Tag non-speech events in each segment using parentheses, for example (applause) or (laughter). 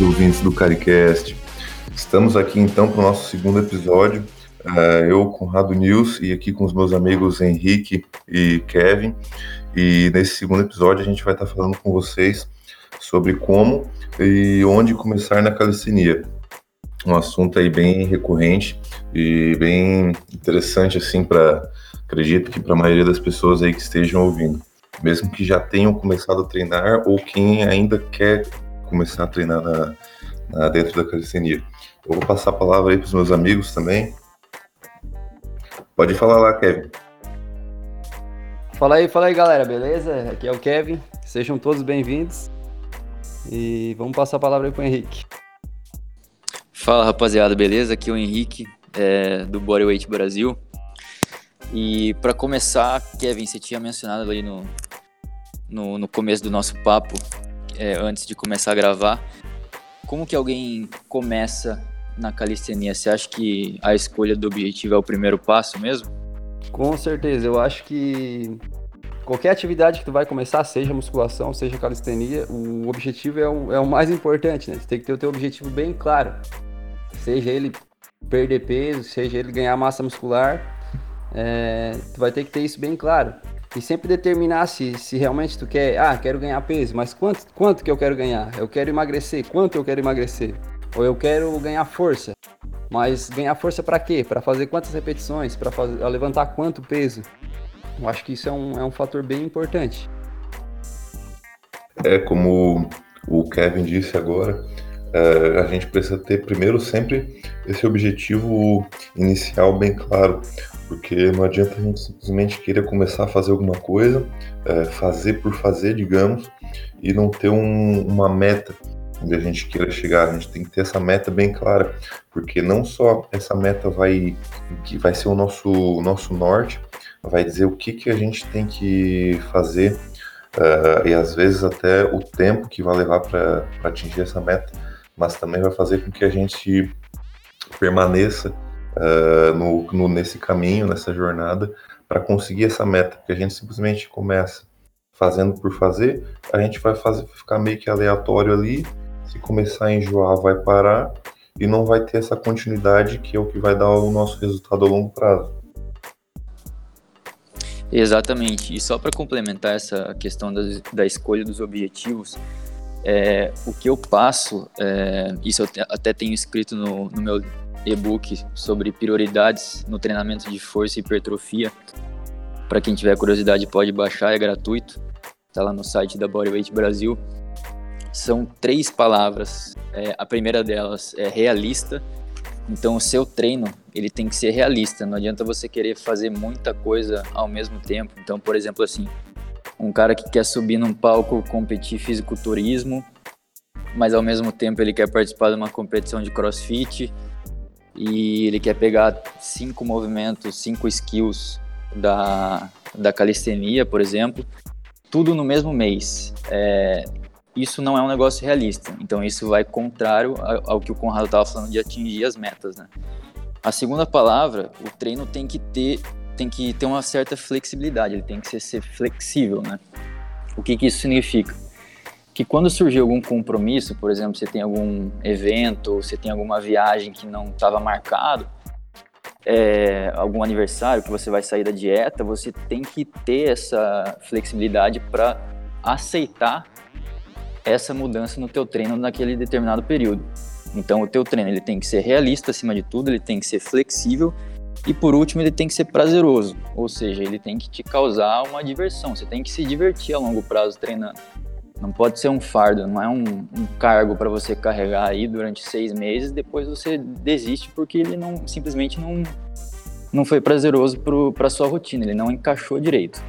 queridos ouvintes do CariCast. Estamos aqui então para o nosso segundo episódio. Uh, eu, Conrado News, e aqui com os meus amigos Henrique e Kevin. E nesse segundo episódio a gente vai estar falando com vocês sobre como e onde começar na calistenia. Um assunto aí bem recorrente e bem interessante assim para acredito que para a maioria das pessoas aí que estejam ouvindo, mesmo que já tenham começado a treinar ou quem ainda quer começar a treinar na, na dentro da calistenia. Eu vou passar a palavra aí para os meus amigos também. Pode falar lá, Kevin. Fala aí, fala aí, galera, beleza? Aqui é o Kevin. Sejam todos bem-vindos. E vamos passar a palavra aí para o Henrique. Fala, rapaziada, beleza? Aqui é o Henrique, é, do Bodyweight Brasil. E para começar, Kevin, você tinha mencionado ali no, no, no começo do nosso papo é, antes de começar a gravar. Como que alguém começa na calistenia? Você acha que a escolha do objetivo é o primeiro passo mesmo? Com certeza, eu acho que qualquer atividade que tu vai começar, seja musculação, seja calistenia, o objetivo é o, é o mais importante, né? Você tem que ter o teu objetivo bem claro. Seja ele perder peso, seja ele ganhar massa muscular, é, tu vai ter que ter isso bem claro e sempre determinar se, se realmente tu quer, ah, quero ganhar peso, mas quanto, quanto que eu quero ganhar? Eu quero emagrecer, quanto eu quero emagrecer? Ou eu quero ganhar força, mas ganhar força para quê? Para fazer quantas repetições? Para levantar quanto peso? Eu acho que isso é um, é um fator bem importante. É como o Kevin disse agora, é, a gente precisa ter primeiro sempre esse objetivo inicial bem claro porque não adianta a gente simplesmente querer começar a fazer alguma coisa, é, fazer por fazer, digamos, e não ter um, uma meta onde a gente queira chegar. A gente tem que ter essa meta bem clara, porque não só essa meta vai que vai ser o nosso nosso norte, vai dizer o que que a gente tem que fazer uh, e às vezes até o tempo que vai levar para atingir essa meta, mas também vai fazer com que a gente permaneça uh, no, no, nesse caminho, nessa jornada, para conseguir essa meta, porque a gente simplesmente começa fazendo por fazer, a gente vai fazer, ficar meio que aleatório ali, se começar a enjoar, vai parar e não vai ter essa continuidade que é o que vai dar o nosso resultado a longo prazo. Exatamente. E só para complementar essa questão da, da, escolha dos objetivos, é, o que eu passo, é, isso eu até tenho escrito no, no meu e-book sobre prioridades no treinamento de força e hipertrofia. Para quem tiver curiosidade, pode baixar, é gratuito. Está lá no site da Bodyweight Brasil. São três palavras. É, a primeira delas é realista. Então, o seu treino ele tem que ser realista. Não adianta você querer fazer muita coisa ao mesmo tempo. Então, por exemplo, assim, um cara que quer subir num palco competir fisiculturismo, mas ao mesmo tempo ele quer participar de uma competição de CrossFit e ele quer pegar cinco movimentos, cinco skills da, da calistenia, por exemplo, tudo no mesmo mês. É, isso não é um negócio realista. Então isso vai contrário ao que o Conrado estava falando de atingir as metas, né? A segunda palavra, o treino tem que ter tem que ter uma certa flexibilidade, ele tem que ser, ser flexível, né? O que, que isso significa? que quando surgir algum compromisso, por exemplo, você tem algum evento, você tem alguma viagem que não estava marcado, é, algum aniversário que você vai sair da dieta, você tem que ter essa flexibilidade para aceitar essa mudança no teu treino naquele determinado período. Então o teu treino ele tem que ser realista acima de tudo, ele tem que ser flexível e por último ele tem que ser prazeroso, ou seja, ele tem que te causar uma diversão, você tem que se divertir a longo prazo treinando. Não pode ser um fardo, não é um, um cargo para você carregar aí durante seis meses, depois você desiste porque ele não simplesmente não, não foi prazeroso para sua rotina, ele não encaixou direito.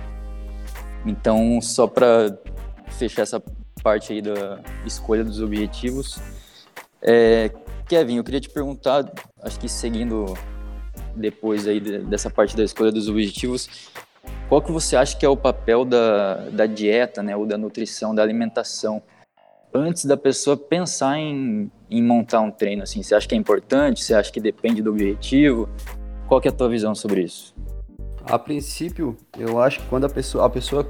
Então, só para fechar essa parte aí da escolha dos objetivos, é, Kevin, eu queria te perguntar, acho que seguindo depois aí dessa parte da escolha dos objetivos, qual que você acha que é o papel da, da dieta, né, ou da nutrição, da alimentação, antes da pessoa pensar em, em montar um treino? Assim, você acha que é importante? Você acha que depende do objetivo? Qual que é a tua visão sobre isso? A princípio, eu acho que quando a pessoa, a pessoa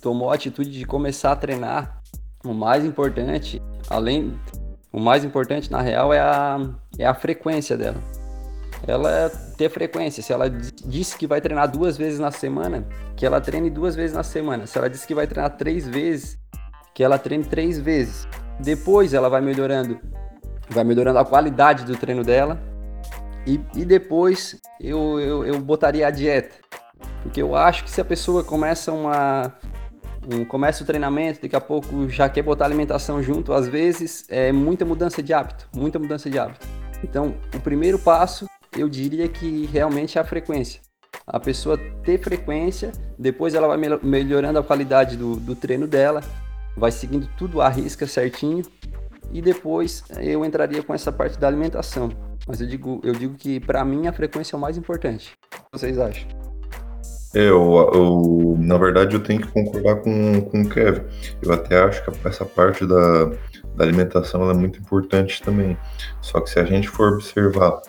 tomou a atitude de começar a treinar, o mais importante, além O mais importante, na real, é a, é a frequência dela. Ela ter frequência. Se ela disse que vai treinar duas vezes na semana, que ela treine duas vezes na semana. Se ela disse que vai treinar três vezes, que ela treine três vezes. Depois ela vai melhorando, vai melhorando a qualidade do treino dela. E, e depois eu, eu, eu botaria a dieta. Porque eu acho que se a pessoa começa uma, um, começa o treinamento, daqui a pouco já quer botar alimentação junto, às vezes é muita mudança de hábito, muita mudança de hábito. Então, o primeiro passo, eu diria que realmente é a frequência. A pessoa ter frequência, depois ela vai melhorando a qualidade do, do treino dela, vai seguindo tudo à risca certinho, e depois eu entraria com essa parte da alimentação. Mas eu digo, eu digo que para mim a frequência é o mais importante. O que vocês acham? É, eu, eu, na verdade, eu tenho que concordar com, com o Kevin. Eu até acho que essa parte da, da alimentação é muito importante também. Só que se a gente for observar,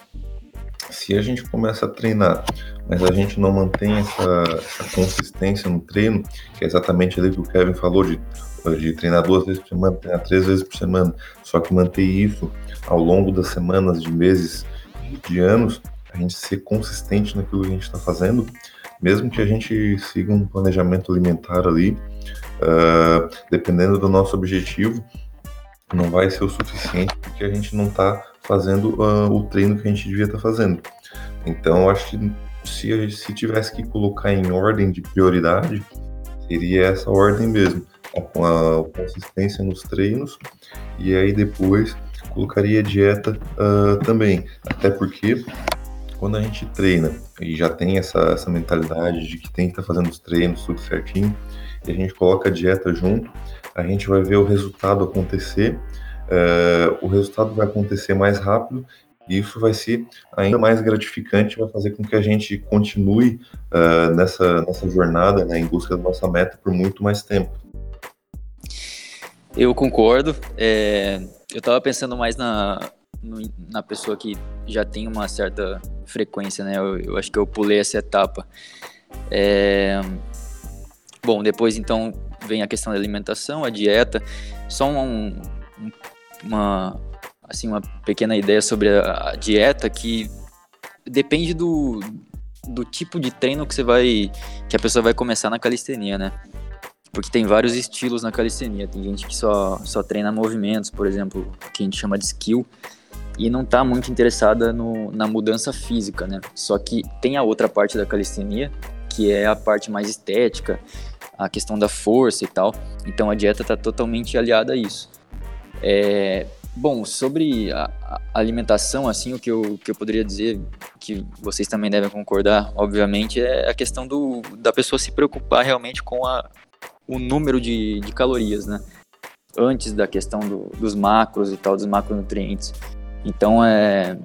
se a gente começa a treinar, mas a gente não mantém essa, essa consistência no treino, que é exatamente ali que o Kevin falou, de, de treinar duas vezes por semana, treinar três vezes por semana, só que manter isso ao longo das semanas, de meses, de anos, a gente ser consistente naquilo que a gente está fazendo, mesmo que a gente siga um planejamento alimentar ali, uh, dependendo do nosso objetivo, não vai ser o suficiente porque a gente não está fazendo uh, o treino que a gente devia estar tá fazendo. Então, acho que se, se tivesse que colocar em ordem de prioridade, seria essa ordem mesmo, a, a consistência nos treinos e aí depois colocaria dieta uh, também, até porque quando a gente treina e já tem essa, essa mentalidade de que tem que estar tá fazendo os treinos tudo certinho, e a gente coloca a dieta junto, a gente vai ver o resultado acontecer, uh, o resultado vai acontecer mais rápido e isso vai ser ainda mais gratificante, vai fazer com que a gente continue uh, nessa, nessa jornada né, em busca da nossa meta por muito mais tempo. Eu concordo. É, eu estava pensando mais na, na pessoa que já tem uma certa frequência, né? Eu, eu acho que eu pulei essa etapa. É... Bom, depois então vem a questão da alimentação, a dieta. Só um, uma, assim, uma pequena ideia sobre a, dieta que depende do, do tipo de treino que você vai que a pessoa vai começar na calistenia, né? Porque tem vários estilos na calistenia. Tem gente que só, só treina movimentos, por exemplo, que a gente chama de skill e não está muito interessada no, na mudança física, né? Só que tem a outra parte da calistenia, que é a parte mais estética, a questão da força e tal. Então a dieta está totalmente aliada a isso. É, bom, sobre a, alimentação, assim, o que eu, que eu poderia dizer, que vocês também devem concordar, obviamente, é a questão do, da pessoa se preocupar realmente com a, o número de, de calorias, né? Antes da questão do, dos macros e tal, dos macronutrientes. Então, é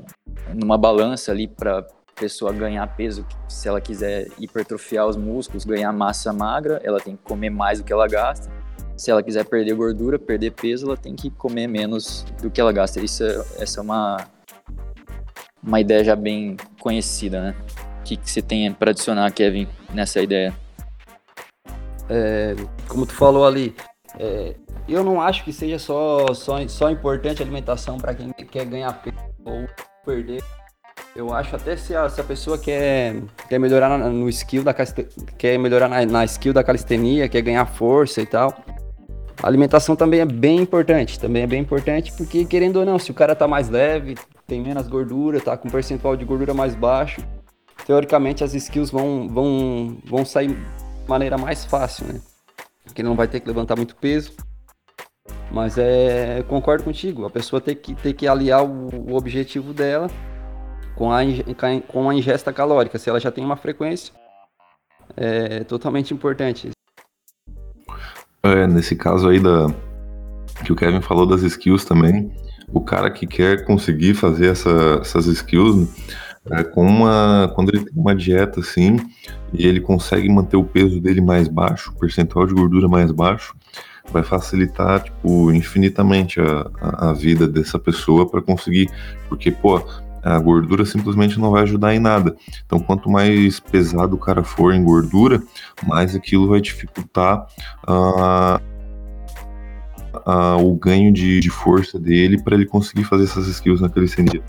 numa balança ali para pessoa ganhar peso, se ela quiser hipertrofiar os músculos, ganhar massa magra, ela tem que comer mais do que ela gasta. Se ela quiser perder gordura, perder peso, ela tem que comer menos do que ela gasta. Isso é, essa é uma uma ideia já bem conhecida, né? O que, que você tem para adicionar, Kevin, nessa ideia? É, como tu falou ali, é, eu não acho que seja só, só, só importante a alimentação para quem quer ganhar peso ou perder. Eu acho até se a, se a pessoa quer, quer melhorar no skill da quer melhorar na, na skill da calistenia, quer ganhar força e tal. A alimentação também é bem importante, também é bem importante porque querendo ou não, se o cara tá mais leve, tem menos gordura, tá com um percentual de gordura mais baixo, teoricamente as skills vão vão vão sair de maneira mais fácil, né? Porque não vai ter que levantar muito peso mas é, concordo contigo, a pessoa tem que, tem que aliar o, o objetivo dela com a, com a ingesta calórica. Se ela já tem uma frequência, é totalmente importante. É, nesse caso aí da que o Kevin falou das skills também, o cara que quer conseguir fazer essa, essas skills é, com uma, quando ele tem uma dieta assim e ele consegue manter o peso dele mais baixo, o percentual de gordura mais baixo, vai facilitar, tipo, infinitamente a, a, a vida dessa pessoa para conseguir, porque, pô, a gordura simplesmente não vai ajudar em nada. Então, quanto mais pesado o cara for em gordura, mais aquilo vai dificultar uh, o ganho de, de força dele para ele conseguir fazer essas skills na calistenia.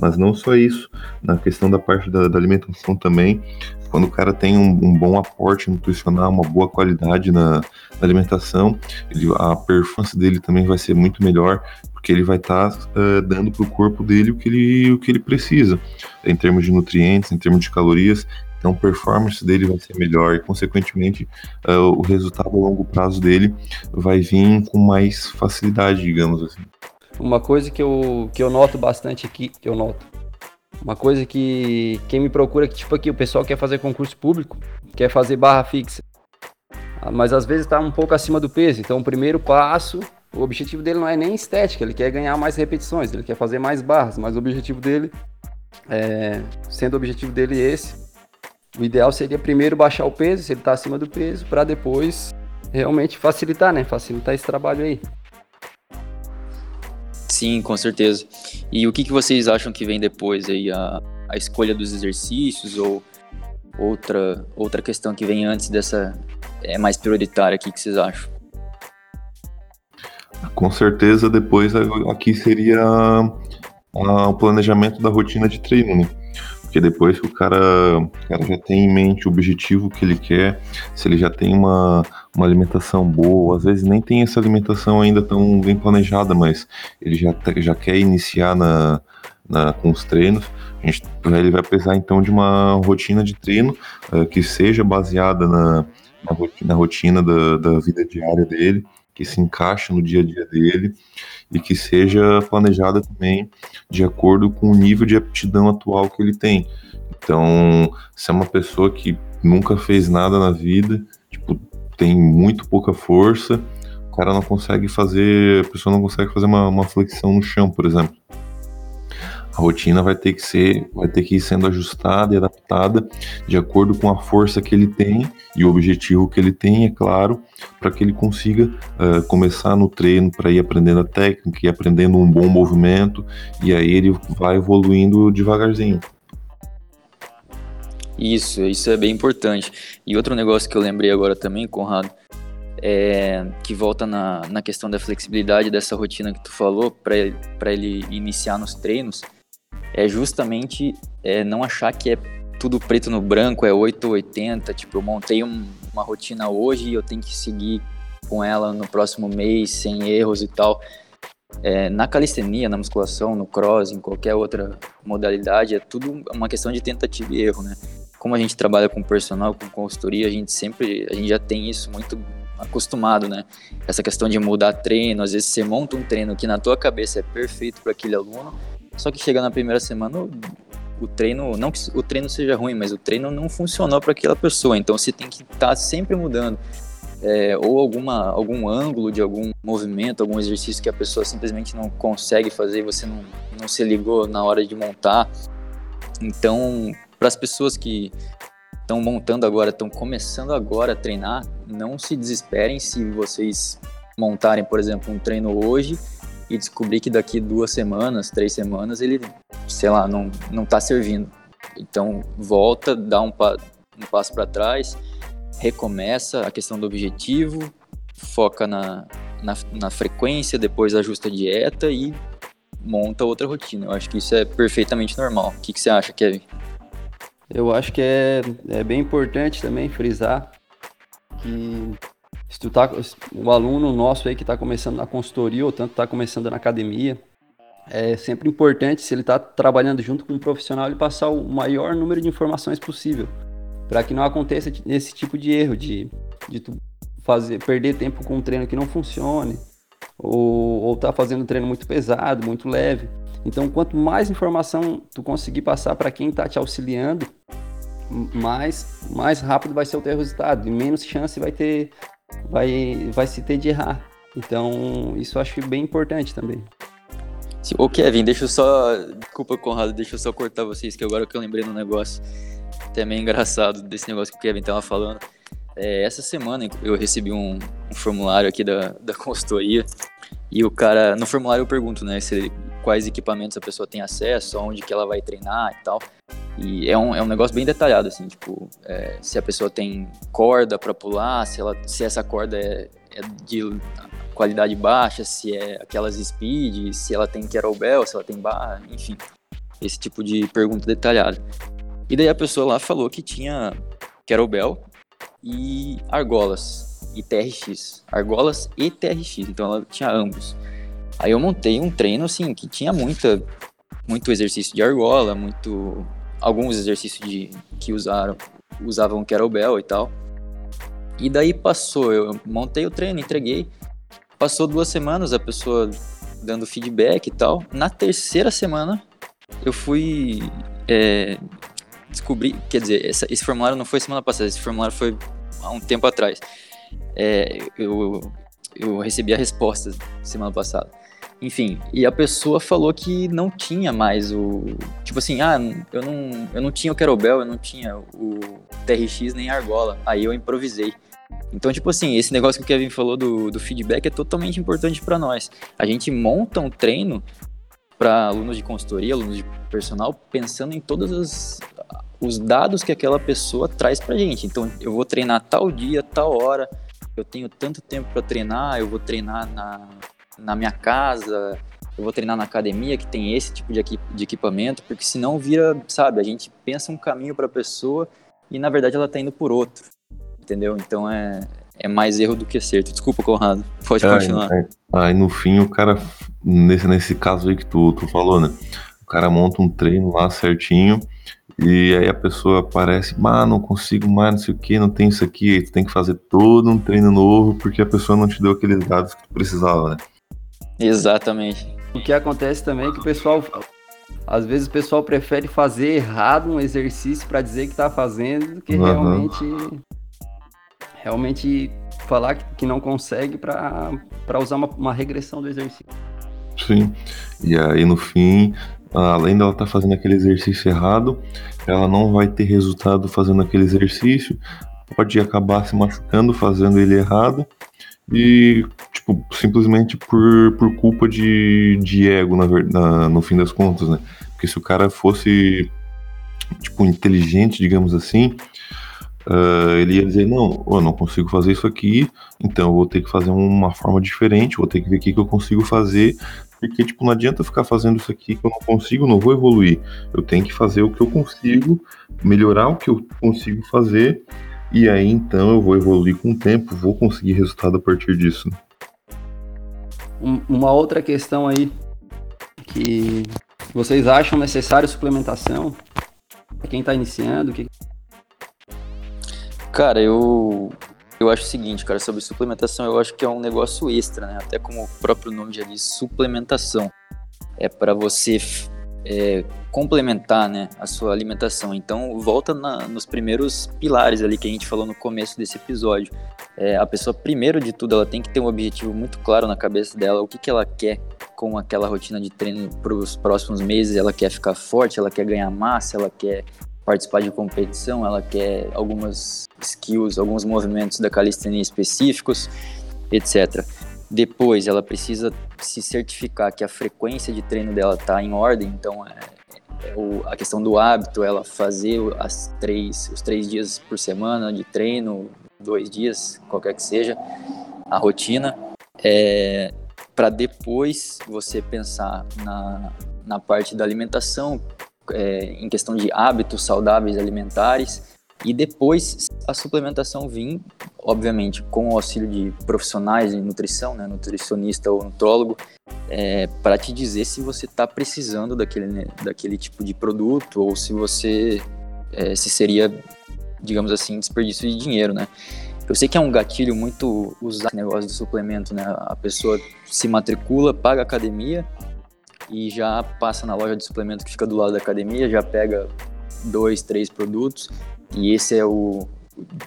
Mas não só isso, na questão da parte da, da alimentação também, quando o cara tem um, um, bom aporte nutricional, uma boa qualidade na, na alimentação, ele, a performance dele também vai ser muito melhor, porque ele vai estar tá, uh, dando para o corpo dele o que, ele, o que ele precisa, em termos de nutrientes, em termos de calorias. Então, a performance dele vai ser melhor e, consequentemente, uh, o resultado a longo prazo dele vai vir com mais facilidade, digamos assim. Uma coisa que eu, que eu noto bastante aqui, que eu noto, uma coisa que quem me procura, que tipo aqui, o pessoal quer fazer concurso público, quer fazer barra fixa, ah, mas às vezes está um pouco acima do peso. Então, o primeiro passo, o objetivo dele não é nem estética, ele quer ganhar mais repetições, ele quer fazer mais barras, mas o objetivo dele, é, sendo o objetivo dele esse, o ideal seria primeiro baixar o peso, se ele está acima do peso, para depois realmente facilitar, né? Facilitar esse trabalho aí. Sim, com certeza. E o que, que vocês acham que vem depois aí? A, a escolha dos exercícios ou outra, outra questão que vem antes dessa é mais prioritária? O que, que vocês acham? Com certeza, depois aqui seria o planejamento da rotina de treino, né? Porque depois que o cara, o cara já tem em mente o objetivo que ele quer, se ele já tem uma, uma alimentação boa, às vezes nem tem essa alimentação ainda tão bem planejada, mas ele já, já quer iniciar na, na, com os treinos, a gente, ele vai precisar então de uma rotina de treino uh, que seja baseada na, na rotina, na rotina da, da vida diária dele, que se encaixe no dia a dia dele e que seja planejada também de acordo com o nível de aptidão atual que ele tem. Então, se é uma pessoa que nunca fez nada na vida, tipo, tem muito pouca força, o cara não consegue fazer, a pessoa não consegue fazer uma, uma flexão no chão, por exemplo a rotina vai ter que ser, vai ter que ir sendo ajustada e adaptada de acordo com a força que ele tem e o objetivo que ele tem, é claro, para que ele consiga uh, começar no treino para ir aprendendo a técnica e aprendendo um bom movimento e aí ele vai evoluindo devagarzinho. Isso, isso é bem importante. E outro negócio que eu lembrei agora também, Conrado, é, que volta na, na questão da flexibilidade dessa rotina que tu falou, para ele, iniciar nos treinos, é justamente é, não achar que é tudo preto no branco, é 8 ou 80. Tipo, eu montei um, uma rotina hoje e eu tenho que seguir com ela no próximo mês, sem erros e tal. É, na calistenia, na musculação, no cross, em qualquer outra modalidade, é tudo uma questão de tentativa e erro, né? Como a gente trabalha com personal, com consultoria, a gente sempre, a gente já tem isso muito acostumado, né? Essa questão de mudar treino, às vezes você monta um treino que na tua cabeça é perfeito para aquele aluno, só que chega na primeira semana, o, treino, não que o treino seja ruim, mas o treino não funcionou para aquela pessoa. Então você tem que estar tá sempre mudando. É, ou alguma, algum ângulo de algum movimento, algum exercício que a pessoa simplesmente não consegue fazer você não, não se ligou na hora de montar. Então, para as pessoas que estão montando agora, estão começando agora a treinar, não se desesperem se vocês montarem, por exemplo, um treino hoje e descobrir que daqui duas semanas, três semanas, ele, sei lá, não, não tá servindo. Então, volta, dá um, pa, um passo para trás, recomeça a questão do objetivo, foca na, na, na, frequência, depois ajusta a dieta e monta outra rotina. Eu acho que isso é perfeitamente normal. O que, que você acha, Kevin? Eu acho que é, é bem importante também frisar que se tu tá, o aluno nosso aí que está começando na consultoria ou tanto está começando na academia, é sempre importante, se ele está trabalhando junto com um profissional, ele passar o maior número de informações possível, para que não aconteça esse tipo de erro de, de tu fazer, perder tempo com um treino que não funcione, ou, ou tá fazendo um treino muito pesado, muito leve. Então, quanto mais informação tu conseguir passar para quem está te auxiliando, mais, mais rápido vai ser o teu resultado e menos chance vai ter vai, vai se ter de errar. Então, isso eu acho bem importante também. Ô Kevin, deixa eu só. Desculpa, Conrado, deixa eu só cortar vocês, que agora que eu lembrei no negócio. Até meio engraçado desse negócio que o Kevin tava falando. É, essa semana eu recebi um, um, formulário aqui da, da consultoria e o cara, no formulário eu pergunto, né, se, quais equipamentos a pessoa tem acesso, onde que ela vai treinar e tal. E é um, é um negócio bem detalhado, assim, tipo, é, se a pessoa tem corda para pular, se, ela, se essa corda é, é de qualidade baixa, se é aquelas speed, se ela tem kettlebell, se ela tem barra, enfim. Esse tipo de pergunta detalhada. E daí a pessoa lá falou que tinha kettlebell e argolas e TRX. Argolas e TRX, então ela tinha ambos. Aí eu montei um treino assim que tinha muita muito exercício de argola, muito alguns exercícios de que usaram usavam kettlebell e tal. E daí passou, eu montei o treino, entreguei. Passou duas semanas, a pessoa dando feedback e tal. Na terceira semana, eu fui é, descobrir, quer dizer, essa, esse formulário não foi semana passada, esse formulário foi há um tempo atrás. É, eu, eu recebi a resposta semana passada. Enfim, e a pessoa falou que não tinha mais o. Tipo assim, ah, eu não, eu não tinha o Kettlebell, eu não tinha o TRX nem a argola. Aí eu improvisei. Então, tipo assim, esse negócio que o Kevin falou do, do feedback é totalmente importante para nós. A gente monta um treino para alunos de consultoria, alunos de personal, pensando em todos os, os dados que aquela pessoa traz pra gente. Então, eu vou treinar tal dia, tal hora, eu tenho tanto tempo para treinar, eu vou treinar na na minha casa, eu vou treinar na academia que tem esse tipo de, de equipamento, porque senão vira, sabe, a gente pensa um caminho para a pessoa e na verdade ela está indo por outro, entendeu? Então é, é mais erro do que acerto. Desculpa, Conrado, pode é, continuar. É, aí no fim o cara, nesse, nesse caso aí que tu, tu falou, né? O cara monta um treino lá certinho e aí a pessoa aparece, ah, não consigo mais, não sei o que, não tem isso aqui, aí tu tem que fazer todo um treino novo porque a pessoa não te deu aqueles dados que tu precisava, né? Exatamente. O que acontece também é que o pessoal, às vezes o pessoal prefere fazer errado um exercício para dizer que está fazendo do que uhum. realmente realmente falar que não consegue para usar uma, uma regressão do exercício. Sim. E aí no fim, além dela estar tá fazendo aquele exercício errado, ela não vai ter resultado fazendo aquele exercício, pode acabar se machucando fazendo ele errado e tipo, simplesmente por, por culpa de, de ego, na, na, no fim das contas, né? Porque se o cara fosse, tipo, inteligente, digamos assim, uh, ele ia dizer, não, eu não consigo fazer isso aqui, então eu vou ter que fazer uma forma diferente, vou ter que ver o que, eu consigo fazer, porque, tipo, não adianta ficar fazendo isso aqui que eu não consigo, não vou evoluir. Eu tenho que fazer o que eu consigo, melhorar o que eu consigo fazer, e aí então eu vou evoluir com o tempo, vou conseguir resultado a partir disso uma outra questão aí que vocês acham necessário suplementação para quem está iniciando? Que... Cara, eu eu acho o seguinte, cara, sobre suplementação, eu acho que é um negócio extra, né? Até como o próprio nome já diz, suplementação. É para você é, complementar né, a sua alimentação. Então, volta na, nos primeiros pilares ali que a gente falou no começo desse episódio. É, a pessoa, primeiro de tudo, ela tem que ter um objetivo muito claro na cabeça dela, o que, que ela quer com aquela rotina de treino para os próximos meses. Ela quer ficar forte, ela quer ganhar massa, ela quer participar de competição, ela quer algumas skills, alguns movimentos da calistenia específicos, etc. Depois, ela precisa se certificar que a frequência de treino dela está em ordem, então é, o, a questão do hábito, ela fazer as três, os três dias por semana de treino, dois dias, qualquer que seja, a rotina, é, para depois você pensar na, na parte da alimentação, é, em questão de hábitos saudáveis alimentares, e depois a suplementação vir, obviamente, com o auxílio de profissionais de nutrição, né, nutricionista ou nutrólogo, é, para te dizer se você está precisando daquele, né, daquele tipo de produto ou se você é, se seria, digamos assim, desperdício de dinheiro, né? Eu sei que é um gatilho muito usado esse negócio do suplemento, né? A pessoa se matricula, paga a academia e já passa na loja de suplemento que fica do lado da academia, já pega dois, três produtos e esse é o,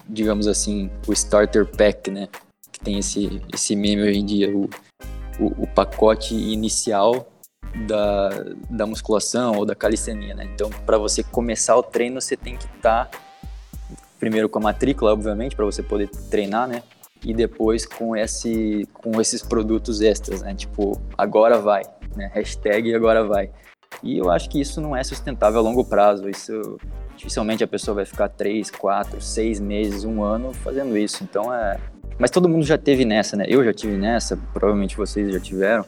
digamos assim, o starter pack, né? Que tem esse, esse meme hoje em dia, o, o, o pacote inicial da, da musculação ou da calistenia, né? Então, para você começar o treino, você tem que estar tá, primeiro com a matrícula, obviamente, para você poder treinar, né? E depois com, esse, com esses produtos extras, né? Tipo, agora vai, né? Hashtag agora vai. E eu acho que isso não é sustentável a longo prazo. Isso dificilmente a pessoa vai ficar três, quatro, seis meses, um ano fazendo isso. Então é mas todo mundo já teve nessa, né? Eu já tive nessa, provavelmente vocês já tiveram.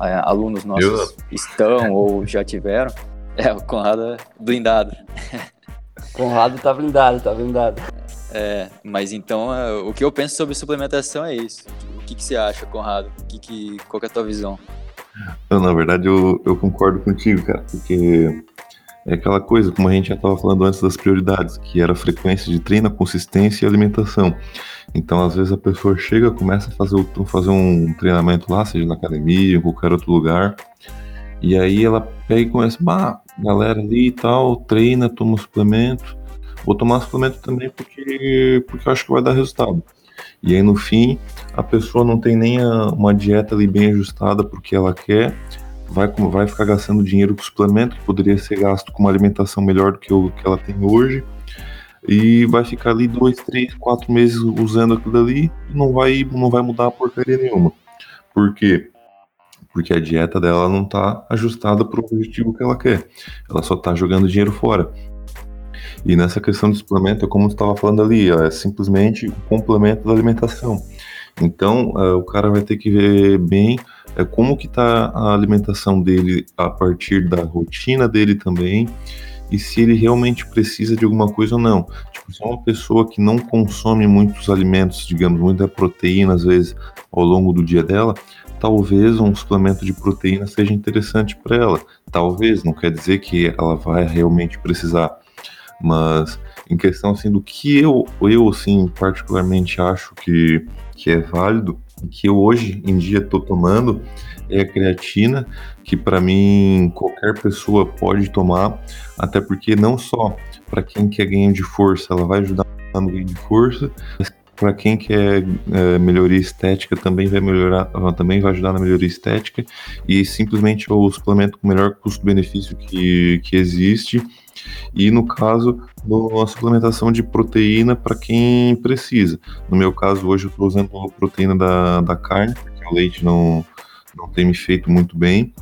É, alunos nossos Eu... estão (laughs) ou já tiveram. É, o Conrado é blindado. (laughs) Conrado tá blindado, tá blindado. É, mas então é, o que eu penso sobre suplementação é isso. O que, que você acha, Conrado? O que que, qual que é a tua visão? Na verdade eu, eu concordo contigo, cara, porque é aquela coisa, como a gente já estava falando antes das prioridades, que era frequência de treino, consistência e alimentação. Então, às vezes a pessoa chega, começa a fazer, fazer um treinamento lá, seja na academia, em qualquer outro lugar, e aí ela pega e começa, bah, galera ali e tal, treina, toma suplemento. Vou tomar suplemento também porque, porque eu acho que vai dar resultado. E aí no fim, a pessoa não tem nem a, uma dieta ali bem ajustada porque ela quer, vai, vai ficar gastando dinheiro com suplemento que poderia ser gasto com uma alimentação melhor do que o que ela tem hoje. E vai ficar ali dois, três, quatro meses usando aquilo ali e não vai, não vai mudar a porcaria nenhuma. Por quê? porque a dieta dela não está ajustada para o objetivo que ela quer. Ela só está jogando dinheiro fora. E nessa questão de suplemento, é como você estava falando ali, é simplesmente o complemento da alimentação. Então, uh, o cara vai ter que ver bem é, como que está a alimentação dele a partir da rotina dele também, e se ele realmente precisa de alguma coisa ou não. Tipo, se é uma pessoa que não consome muitos alimentos, digamos, muita proteína, às vezes, ao longo do dia dela, talvez um suplemento de proteína seja interessante para ela. Talvez, não quer dizer que ela vai realmente precisar. Mas em questão assim do que eu, eu assim, particularmente acho que, que é válido, que eu hoje em dia estou tomando é a creatina, que para mim qualquer pessoa pode tomar, até porque não só para quem quer ganho de força, ela vai ajudar no ganho de força, mas para quem quer é, melhoria estética também vai melhorar, também vai ajudar na melhoria estética e simplesmente é o suplemento com o melhor custo-benefício que, que existe. E no caso, a suplementação de proteína para quem precisa. No meu caso, hoje eu estou usando a proteína da, da carne, porque o leite não, não tem me feito muito bem.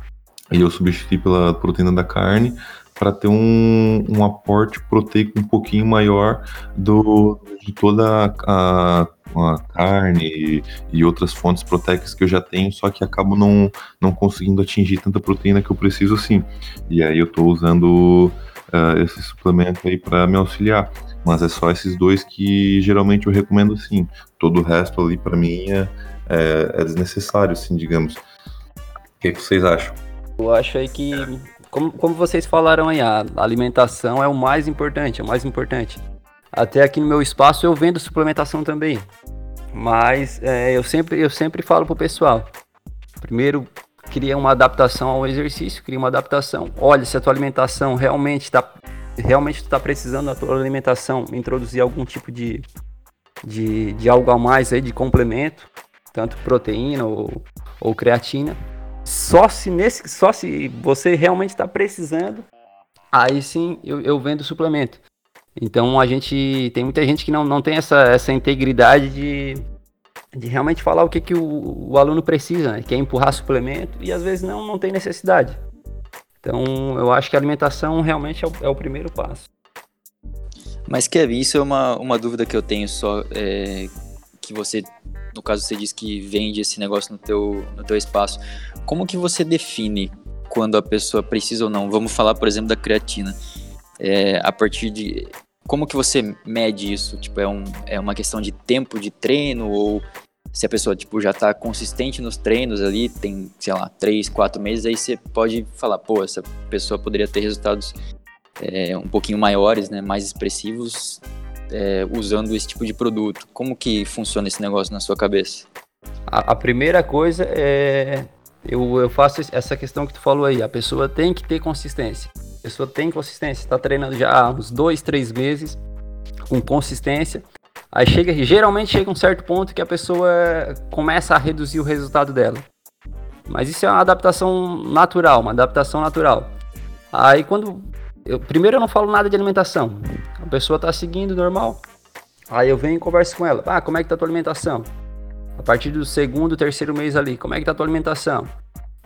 E eu substituí pela proteína da carne para ter um, um aporte proteico um pouquinho maior do, de toda a, a carne e, outras fontes proteicas que eu já tenho, só que acabo não, não conseguindo atingir tanta proteína que eu preciso assim. E aí eu estou usando uh, esse suplemento aí para me auxiliar. Mas é só esses dois que geralmente eu recomendo sim. Todo o resto ali para mim é, é, é desnecessário, assim, digamos. O que, que vocês acham? Eu acho aí que como, como vocês falaram aí, a alimentação é o mais importante, é o mais importante. Até aqui no meu espaço eu vendo suplementação também. Mas é, eu, sempre, eu sempre falo pro pessoal. Primeiro, cria uma adaptação ao exercício, cria uma adaptação. Olha, se a tua alimentação realmente está realmente está precisando da tua alimentação, introduzir algum tipo de, de, de algo a mais aí, de complemento, tanto proteína ou, ou creatina, só se nesse, só se você realmente está precisando, aí sim eu, eu vendo suplemento. Então a gente tem muita gente que não, não tem essa, essa integridade de, de realmente falar o que, que o, o aluno precisa, né? quer empurrar suplemento e às vezes não, não tem necessidade. Então eu acho que a alimentação realmente é o, é o primeiro passo. Mas Kevin, isso é uma, uma dúvida que eu tenho só, é, que você, no caso você diz que vende esse negócio no teu, no teu espaço. Como que você define quando a pessoa precisa ou não? Vamos falar, por exemplo, da creatina. É, a partir de como que você mede isso? Tipo, é, um, é uma questão de tempo de treino ou se a pessoa tipo já está consistente nos treinos ali, tem, sei lá, três, quatro meses, aí você pode falar, pô, essa pessoa poderia ter resultados é, um pouquinho maiores, né, mais expressivos, é, usando esse tipo de produto. Como que funciona esse negócio na sua cabeça? A, a primeira coisa é eu, eu faço essa questão que tu falou aí. A pessoa tem que ter consistência. A pessoa tem consistência. Está treinando já há uns dois, três meses com consistência. Aí chega, geralmente chega um certo ponto que a pessoa começa a reduzir o resultado dela. Mas isso é uma adaptação natural, uma adaptação natural. Aí quando eu, primeiro eu não falo nada de alimentação. A pessoa está seguindo normal. Aí eu venho e converso com ela. Ah, como é que tá a tua alimentação? a partir do segundo, terceiro mês ali, como é que tá a tua alimentação?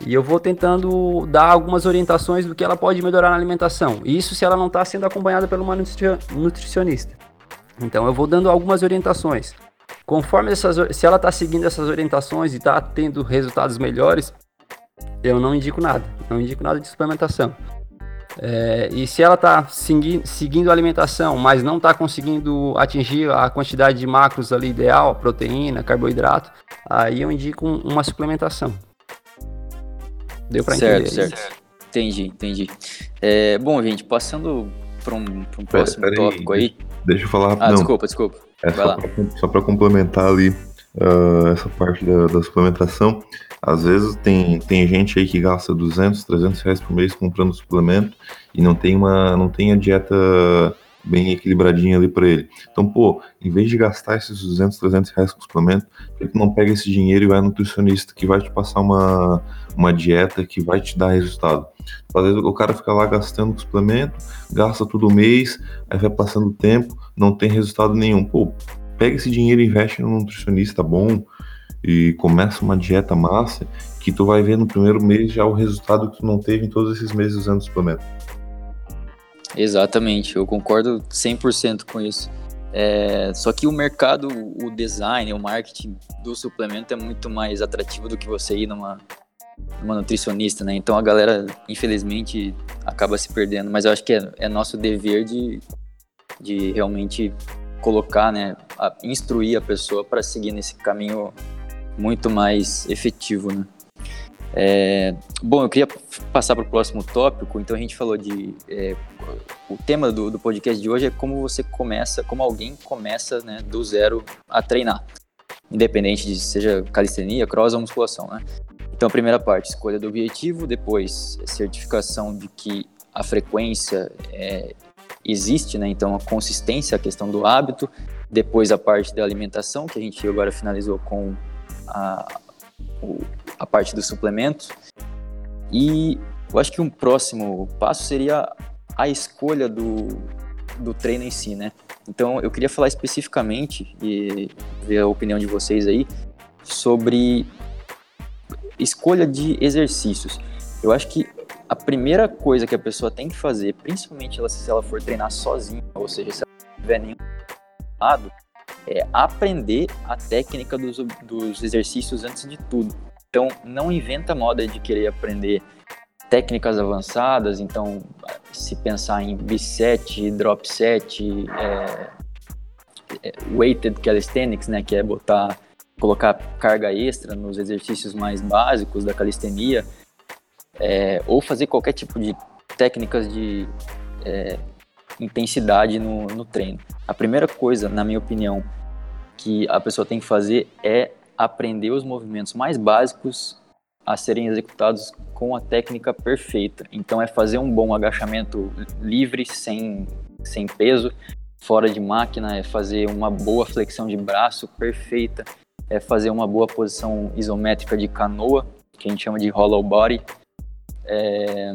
E eu vou tentando dar algumas orientações do que ela pode melhorar na alimentação. Isso se ela não está sendo acompanhada por uma nutricionista. Então eu vou dando algumas orientações. conforme essas, se ela está seguindo essas orientações e está tendo resultados melhores, eu não indico nada, não indico nada de suplementação. É, e se ela está segui seguindo a alimentação, mas não está conseguindo atingir a quantidade de macros ali ideal, proteína, carboidrato, aí eu indico um, uma suplementação. Deu para entender? Certo, certo. Entendi, entendi. É, bom, gente, passando para um, um, próximo pera, pera tópico aí, aí. Deixa eu falar. Ah, não, desculpa, desculpa. É só para complementar ali uh, essa parte da, da, suplementação. Às vezes tem, tem gente aí que gasta 200, 300 reais por mês comprando suplemento e não tem, uma, não tem a dieta bem equilibradinha ali para ele. Então, pô, em vez de gastar esses 200, 300 reais com suplemento, que não pega esse dinheiro e vai nutricionista que vai te passar uma, uma dieta que vai te dar resultado? Às vezes o cara fica lá gastando suplemento, gasta todo mês, aí vai passando o tempo, não tem resultado nenhum. Pô, pega esse dinheiro e investe num nutricionista bom e começa uma dieta massa que tu vai ver no primeiro mês já o resultado que tu não teve em todos esses meses usando suplemento. Exatamente, eu concordo 100% com isso. É, só que o mercado, o design, o marketing do suplemento é muito mais atrativo do que você ir numa, numa nutricionista, né? Então a galera, infelizmente, acaba se perdendo. Mas eu acho que é, é nosso dever de, de realmente colocar, né? A, instruir a pessoa para seguir nesse caminho muito mais efetivo, né? É, bom, eu queria passar para o próximo tópico. Então a gente falou de é, o tema do, do, podcast de hoje é como você começa, como alguém começa né, do zero a treinar, independente de seja calistenia, cross ou musculação, né? Então a primeira parte, escolha do objetivo, depois certificação de que a frequência é, existe, né? Então a consistência, a questão do hábito, depois a parte da alimentação que a gente agora finalizou com a, a parte dos suplementos. E eu acho que um próximo passo seria a escolha do, do treino em si, né? Então eu queria falar especificamente e ver a opinião de vocês aí sobre escolha de exercícios. Eu acho que a primeira coisa que a pessoa tem que fazer, principalmente ela, se ela for treinar sozinha, ou seja, se ela não tiver nenhum lado, é aprender a técnica dos, dos exercícios antes de tudo. Então, não inventa moda de querer aprender técnicas avançadas. Então, se pensar em B7, drop set, é, é, weighted calisthenics, né, que é botar, colocar carga extra nos exercícios mais básicos da calistenia, é, ou fazer qualquer tipo de técnicas de é, intensidade no, no treino. A primeira coisa, na minha opinião, que a pessoa tem que fazer é aprender os movimentos mais básicos a serem executados com a técnica perfeita. Então é fazer um bom agachamento livre, sem, sem peso, fora de máquina, é fazer uma boa flexão de braço perfeita, é fazer uma boa posição isométrica de canoa, que a gente chama de hollow body. É,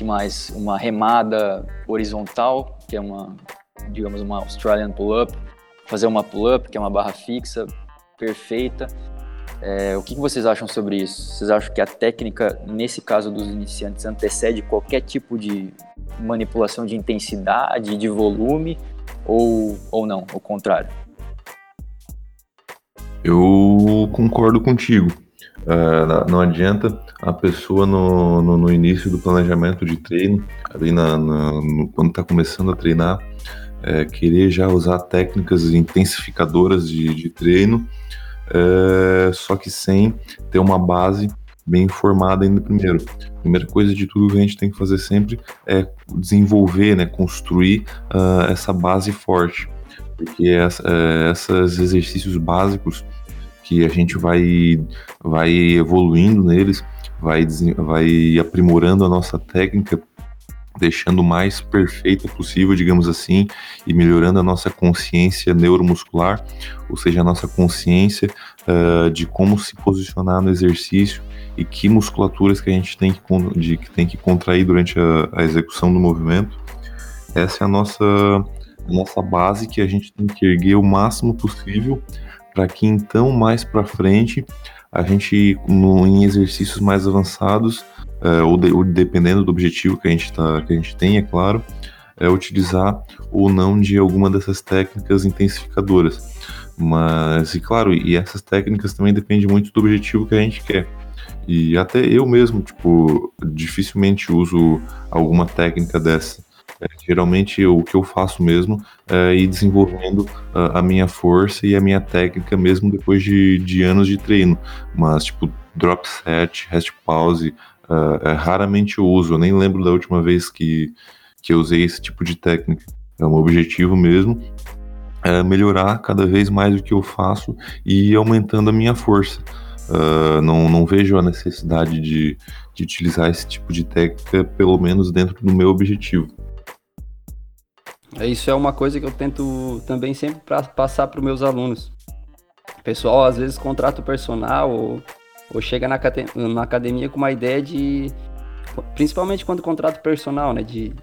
que mais? Uma remada horizontal, que é uma, digamos, uma Australian pull-up. Fazer uma pull-up, que é uma barra fixa, perfeita. É, o que, vocês acham sobre isso? Vocês acham que a técnica, nesse caso dos iniciantes, antecede qualquer tipo de manipulação de intensidade, de volume, ou, ou não, o contrário? Eu concordo contigo. Uh, não adianta a pessoa no, no, no, início do planejamento de treino, ali na, na no, quando está começando a treinar, é, querer já usar técnicas intensificadoras de, de treino é, só que sem ter uma base bem formada ainda primeiro. Primeira coisa de tudo que a gente tem que fazer sempre é desenvolver, né, construir uh, essa base forte, porque essa, uh, esses exercícios básicos que a gente vai, vai evoluindo neles, vai, vai aprimorando a nossa técnica deixando mais perfeita possível, digamos assim, e melhorando a nossa consciência neuromuscular, ou seja, a nossa consciência uh, de como se posicionar no exercício e que musculaturas que a gente tem que, de, que, tem que contrair durante a, a, execução do movimento. Essa é a nossa, nossa base que a gente tem que erguer o máximo possível para que então mais para frente a gente no, em exercícios mais avançados é, ou, de, ou, dependendo do objetivo que a gente, tá, que a gente tem, é claro, é utilizar ou não de alguma dessas técnicas intensificadoras. Mas, e claro, e essas técnicas também dependem muito do objetivo que a gente quer. E até eu mesmo, tipo, dificilmente uso alguma técnica dessa. É, geralmente o que eu faço mesmo é ir desenvolvendo a, a, minha força e a minha técnica mesmo depois de, de anos de treino. Mas, tipo, drop set, rest pause, uh, é, raramente eu uso. Eu nem lembro da última vez que, que eu usei esse tipo de técnica. É um objetivo mesmo é melhorar cada vez mais o que eu faço e aumentando a minha força. Uh, não, não vejo a necessidade de, de utilizar esse tipo de técnica, pelo menos dentro do meu objetivo. É, isso é uma coisa que eu tento também sempre pra passar para os meus alunos. O pessoal às vezes contrata o personal ou, ou chega na, na academia com uma ideia de. Principalmente quando contrata o personal, né? De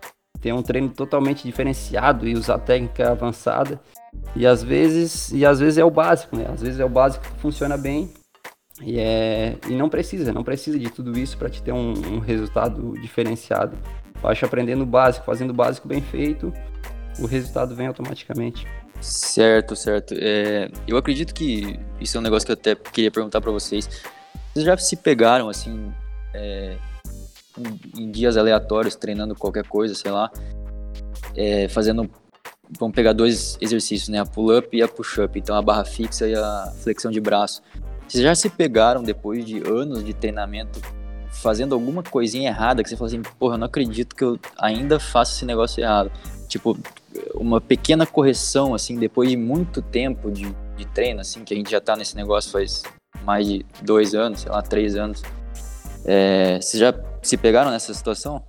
ter um treino totalmente diferenciado e usar técnica avançada. E às vezes, e às vezes é o básico, né? Às vezes é o básico que funciona bem e, é, e não precisa, não precisa de tudo isso para te ter um, um, resultado diferenciado. Eu acho aprendendo o básico, fazendo o básico bem feito, o resultado vem automaticamente. Certo, certo. É, eu acredito que isso é um negócio que eu até queria perguntar para vocês. Vocês já se pegaram assim é, em, dias aleatórios treinando qualquer coisa, sei lá, é, fazendo vamos pegar dois exercícios, né? A pull-up e a push-up. Então a barra fixa e a flexão de braço. Vocês já se pegaram depois de anos de treinamento fazendo alguma coisinha errada que você fala assim, porra, eu não acredito que eu ainda faço esse negócio errado. Tipo, uma pequena correção, assim, depois de muito tempo de, de treino, assim, que a gente já tá nesse negócio faz mais de dois anos, sei lá, três anos. É, vocês já se pegaram nessa situação?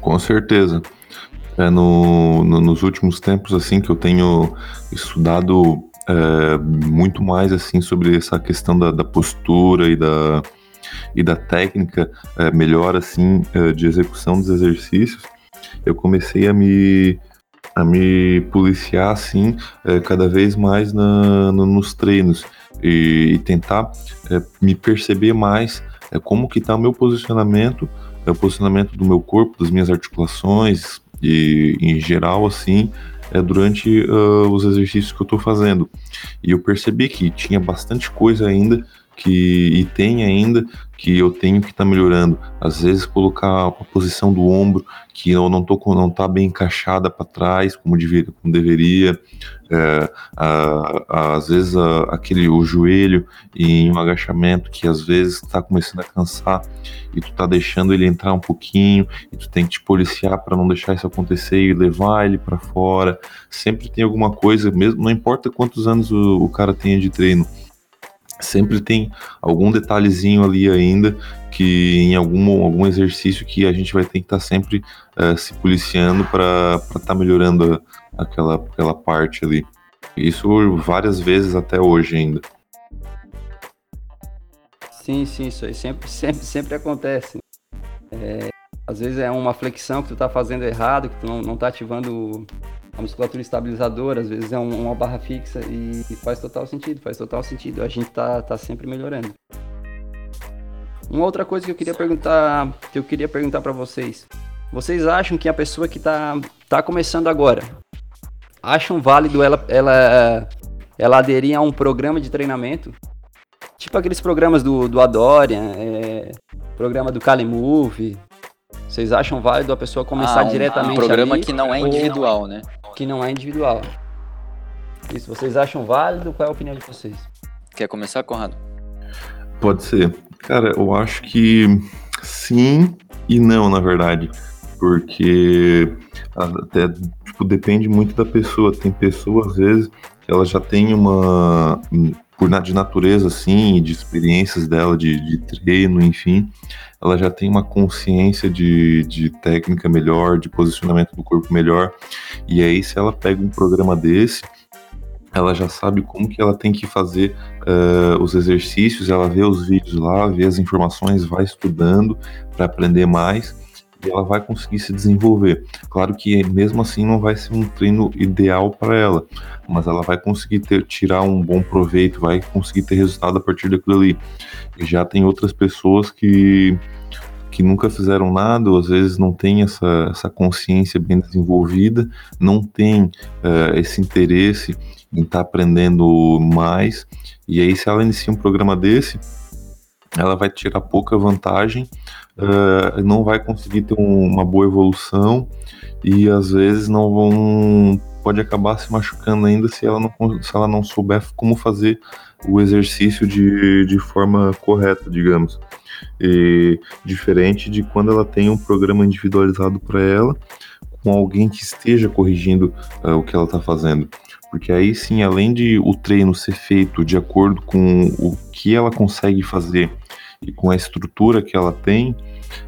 Com certeza é, no, no, nos últimos tempos assim que eu tenho estudado é, muito mais assim sobre essa questão da, da postura e da, e da técnica é, melhor assim é, de execução dos exercícios eu comecei a me a me policiar assim é, cada vez mais na, no, nos treinos e, e tentar é, me perceber mais como que está o meu posicionamento o posicionamento do meu corpo das minhas articulações e em geral assim é durante uh, os exercícios que eu estou fazendo. E eu percebi que tinha bastante coisa ainda que e tem ainda que eu tenho que estar tá melhorando. Às vezes colocar a posição do ombro que eu não tô não tá bem encaixada para trás como, deveria, como deveria. É, a, a, às vezes a, aquele o joelho em um agachamento que às vezes está começando a cansar e tu tá deixando ele entrar um pouquinho e tu tem que te policiar para não deixar isso acontecer e levar ele para fora. Sempre tem alguma coisa, mesmo não importa quantos anos o, o cara tenha de treino sempre tem algum detalhezinho ali ainda que em algum, algum exercício que a gente vai ter que estar tá sempre uh, se policiando para estar tá melhorando aquela, aquela parte ali. Isso várias vezes até hoje ainda. Sim, sim, isso aí sempre, (laughs) sempre, sempre acontece. É, às vezes é uma flexão que tu tá fazendo errado, que tu não, não tá ativando a musculatura estabilizadora, às vezes é um, uma barra fixa e, e, faz total sentido, faz total sentido. A gente tá, tá sempre melhorando. Uma outra coisa que eu queria perguntar, que eu queria perguntar para vocês. Vocês acham que a pessoa que tá, tá começando agora, acham válido ela, ela, ela aderir a um programa de treinamento? Tipo aqueles programas do, do Adorian, é, programa do Calimove. Vocês acham válido a pessoa começar ah, um, diretamente um programa ali, que não é individual, né? que não é individual. Isso, vocês acham válido? Qual é a opinião de vocês? Quer começar, Conrado? Pode ser. Cara, eu acho que sim e não, na verdade. Porque até tipo, depende muito da pessoa. Tem pessoas, às vezes, que ela já tem uma. Por de natureza, assim, de experiências dela, de, de treino, enfim, ela já tem uma consciência de, de técnica melhor, de posicionamento do corpo melhor. E aí, se ela pega um programa desse, ela já sabe como que ela tem que fazer uh, os exercícios, ela vê os vídeos lá, vê as informações, vai estudando para aprender mais ela vai conseguir se desenvolver. Claro que mesmo assim não vai ser um treino ideal para ela, mas ela vai conseguir ter, tirar um bom proveito, vai conseguir ter resultado a partir daquilo ali. E já tem outras pessoas que que nunca fizeram nada, ou às vezes não tem essa, essa consciência bem desenvolvida, não tem uh, esse interesse em estar tá aprendendo mais. E aí, se ela inicia um programa desse, ela vai tirar pouca vantagem, uh, não vai conseguir ter um, uma boa evolução e às vezes não vão pode acabar se machucando ainda se ela não, se ela não souber como fazer o exercício de, de forma correta, digamos. E, diferente de quando ela tem um programa individualizado para ela, com alguém que esteja corrigindo uh, o que ela está fazendo. Porque aí sim, além de o treino ser feito de acordo com o que ela consegue fazer e com a estrutura que ela tem,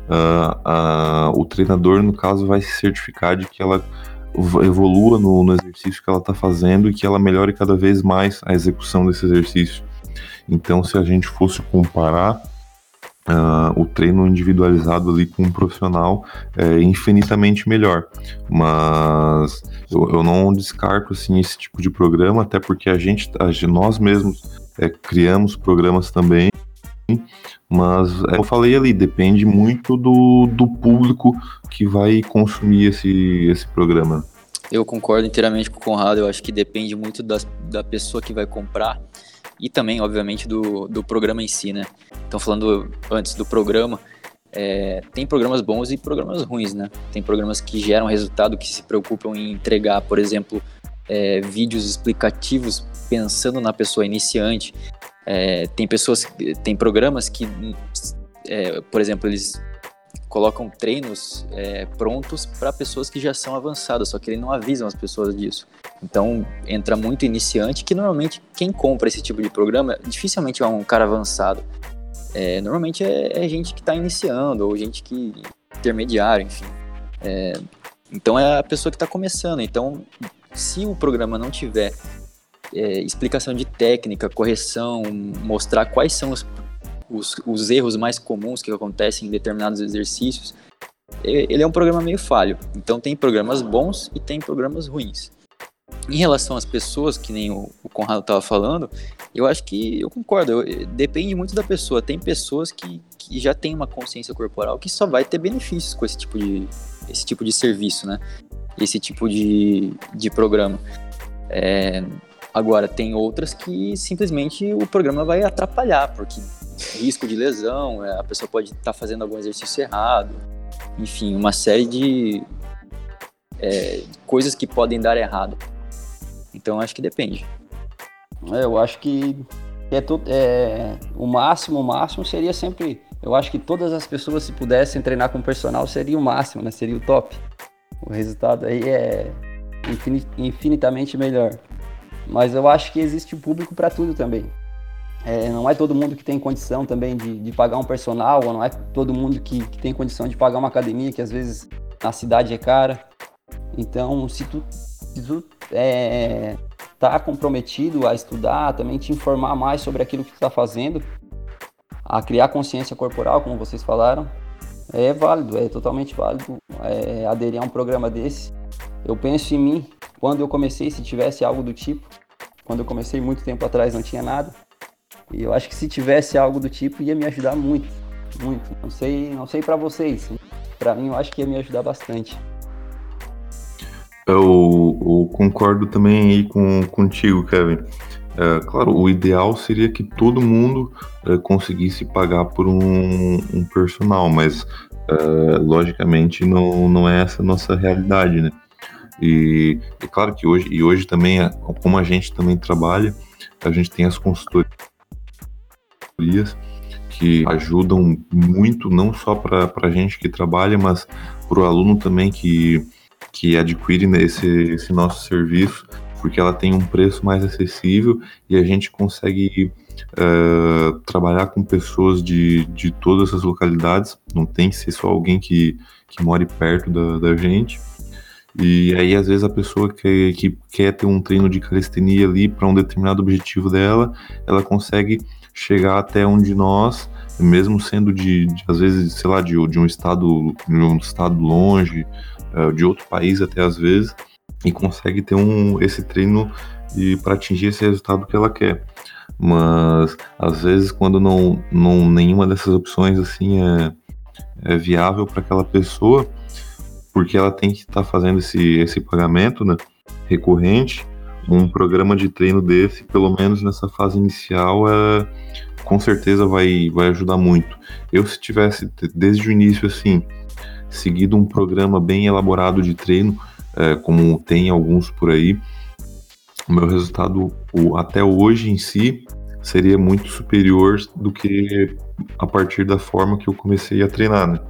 uh, uh, o treinador, no caso, vai se certificar de que ela evolua no, no exercício que ela está fazendo e que ela melhore cada vez mais a execução desse exercício. Então, se a gente fosse comparar Uh, o treino individualizado ali com um profissional é infinitamente melhor. Mas eu, eu, não descarto assim esse tipo de programa, até porque a gente, a, nós mesmos é, criamos programas também. Mas, é, eu falei ali, depende muito do, do público que vai consumir esse, esse programa. Eu concordo inteiramente com o Conrado, eu acho que depende muito da, da pessoa que vai comprar e também, obviamente, do, do programa em si, né? Então, falando antes do programa, é, tem programas bons e programas ruins, né? Tem programas que geram resultado, que se preocupam em entregar, por exemplo, é, vídeos explicativos pensando na pessoa iniciante. É, tem pessoas, tem programas que, é, por exemplo, eles colocam treinos é, prontos para pessoas que já são avançadas, só que eles não avisam as pessoas disso. Então entra muito iniciante, que normalmente quem compra esse tipo de programa dificilmente é um cara avançado. É, normalmente é, é, gente que está iniciando ou gente que intermediário, enfim. É, então é a pessoa que está começando. Então, se o programa não tiver é, explicação de técnica, correção, mostrar quais são os os, os erros mais comuns que acontecem em determinados exercícios, ele é um programa meio falho. Então tem programas bons e tem programas ruins. Em relação às pessoas, que nem o, Conrado estava falando, eu acho que eu concordo. Eu, depende muito da pessoa. Tem pessoas que, que já têm uma consciência corporal que só vai ter benefícios com esse tipo de, esse tipo de serviço, né? Esse tipo de, de programa. É, agora, tem outras que simplesmente o programa vai atrapalhar, porque risco de lesão, é, a pessoa pode estar tá fazendo algum exercício errado, enfim, uma série de é, coisas que podem dar errado. Então acho que depende. É, eu acho que é, tudo, é o máximo, o máximo seria sempre. Eu acho que todas as pessoas, se pudessem treinar com personal, seria o máximo, né? Seria o top. O resultado aí é infinitamente melhor. Mas eu acho que existe público para tudo também. É, não é todo mundo que tem condição também de, de pagar um personal, ou não é todo mundo que, que, tem condição de pagar uma academia, que às vezes na cidade é cara. Então, se tu, se tu é, tá comprometido a estudar, também te informar mais sobre aquilo que tu está fazendo, a criar consciência corporal, como vocês falaram, é válido, é totalmente válido é, aderir a um programa desse. Eu penso em mim, quando eu comecei, se tivesse algo do tipo, quando eu comecei muito tempo atrás não tinha nada, e eu acho que se tivesse algo do tipo ia me ajudar muito, muito. Não sei, não sei para vocês. Para mim eu acho que ia me ajudar bastante. Eu, eu concordo também aí com contigo, Kevin. É, claro, o ideal seria que todo mundo é, conseguisse pagar por um, um personal, mas é, logicamente não, não é essa a nossa realidade, né? E é claro que hoje, e hoje também, como a gente também trabalha, a gente tem as consultorias que ajudam muito, não só para a gente que trabalha, mas para o aluno também que, que adquire esse, esse nosso serviço, porque ela tem um preço mais acessível e a gente consegue uh, trabalhar com pessoas de, de todas as localidades, não tem que ser só alguém que, que more perto da, da gente. E aí, às vezes, a pessoa que, que quer ter um treino de calistenia ali para um determinado objetivo dela, ela consegue chegar até um de nós, mesmo sendo de, de às vezes, sei lá, de, de um estado, de um estado longe, uh, de outro país até às vezes, e consegue ter um, esse treino para atingir esse resultado que ela quer. Mas às vezes quando não, não nenhuma dessas opções assim é, é, viável para aquela pessoa, porque ela tem que estar tá fazendo esse, esse pagamento né, recorrente. Um programa de treino desse, pelo menos nessa fase inicial, é, com certeza vai, vai ajudar muito. Eu, se tivesse desde o início assim, seguido um programa bem elaborado de treino, é, como tem alguns por aí, o meu resultado o, até hoje em si seria muito superior do que a partir da forma que eu comecei a treinar, né?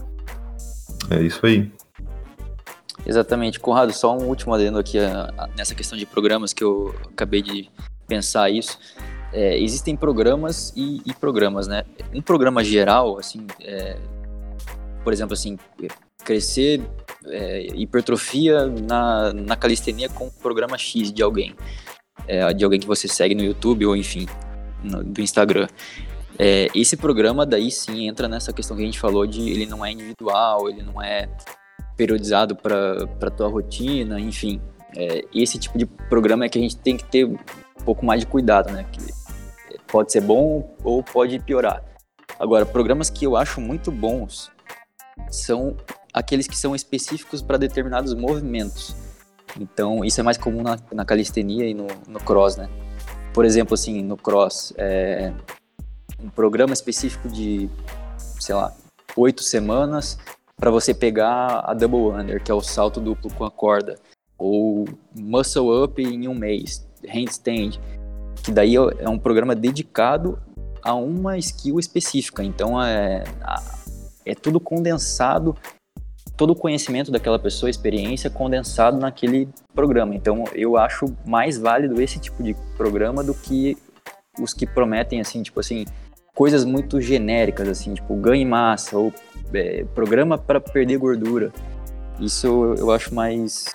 É isso aí. Exatamente. Conrado, só um último adendo aqui nessa questão de programas que eu acabei de pensar isso. É, existem programas e, e, programas, né? Um programa geral, assim, é, por exemplo, assim, crescer é, hipertrofia na, na calistenia com um programa X de alguém, é, de alguém que você segue no YouTube ou enfim, no, do Instagram. É, esse programa daí sim entra nessa questão que a gente falou de ele não é individual, ele não é periodizado para tua rotina, enfim. É, esse tipo de programa é que a gente tem que ter um pouco mais de cuidado, né? Que pode ser bom ou pode piorar. Agora, programas que eu acho muito bons são aqueles que são específicos para determinados movimentos. Então, isso é mais comum na, na calistenia e no, no cross, né? Por exemplo, assim, no cross, é, um programa específico de, sei lá, oito semanas para você pegar a double under, que é o salto duplo com a corda, ou muscle up em um mês, handstand, que daí é um programa dedicado a uma skill específica. Então é, é tudo condensado, todo o conhecimento daquela pessoa, experiência condensado naquele programa. Então eu acho mais válido esse tipo de programa do que os que prometem assim, tipo assim, coisas muito genéricas assim, tipo ganhe massa ou é, programa para perder gordura. Isso eu acho mais.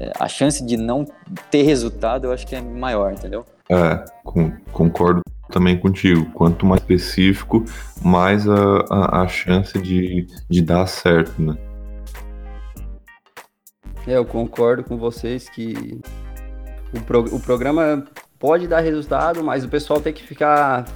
É, a chance de não ter resultado eu acho que é maior, entendeu? É, com, concordo também contigo. Quanto mais específico, mais a, a, a chance de, de dar certo, né? É, eu concordo com vocês que o, pro, o programa pode dar resultado, mas o pessoal tem que ficar,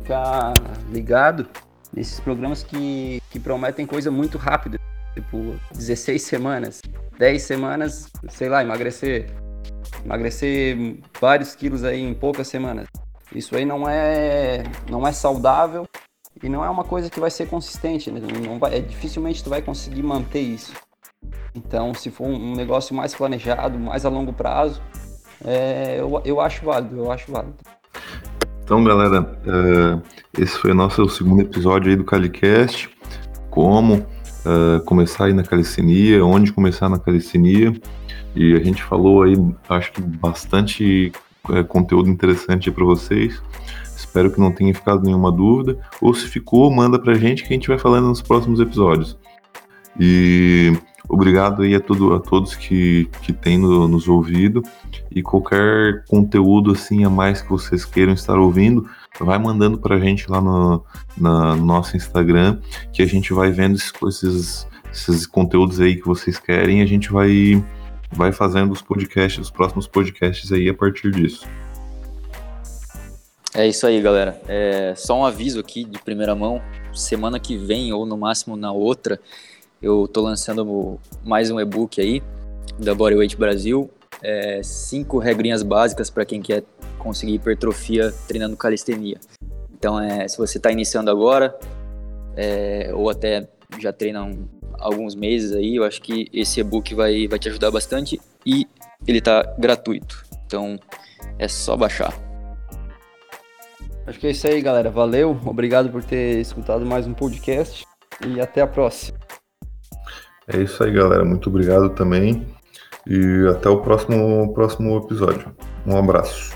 ficar ligado nesses programas que, que prometem coisa muito rápida, tipo 16 semanas, 10 semanas, sei lá, emagrecer, emagrecer vários quilos aí em poucas semanas. Isso aí não é, não é saudável e não é uma coisa que vai ser consistente, né? não vai, é, dificilmente tu vai conseguir manter isso. Então, se for um negócio mais planejado, mais a longo prazo, é, eu, eu acho válido, eu acho válido. Então, galera, uh, esse foi nosso segundo episódio aí do Calicast. Como uh, começar aí na calistenia, onde começar na calistenia. E a gente falou aí, acho que bastante uh, conteúdo interessante para vocês. Espero que não tenha ficado nenhuma dúvida. Ou se ficou, manda pra gente que a gente vai falando nos próximos episódios. E Obrigado aí a, tudo, a todos que, que têm no, nos ouvido e qualquer conteúdo assim a mais que vocês queiram estar ouvindo, vai mandando para a gente lá no, na, no nosso Instagram, que a gente vai vendo esses, esses conteúdos aí que vocês querem a gente vai, vai fazendo os podcasts, os próximos podcasts aí a partir disso. É isso aí, galera. É, só um aviso aqui de primeira mão. Semana que vem, ou no máximo na outra, eu tô lançando mais um e-book aí da Bodyweight Brasil. É, cinco regrinhas básicas para quem quer conseguir hipertrofia treinando calistenia. Então, é, se você está iniciando agora, é, ou até já treina um, alguns meses aí, eu acho que esse e-book vai, vai te ajudar bastante e ele está gratuito. Então, é só baixar. Acho que é isso aí, galera. Valeu, obrigado por ter escutado mais um podcast e até a próxima. É isso aí, galera. Muito obrigado também. E até o próximo, próximo episódio. Um abraço.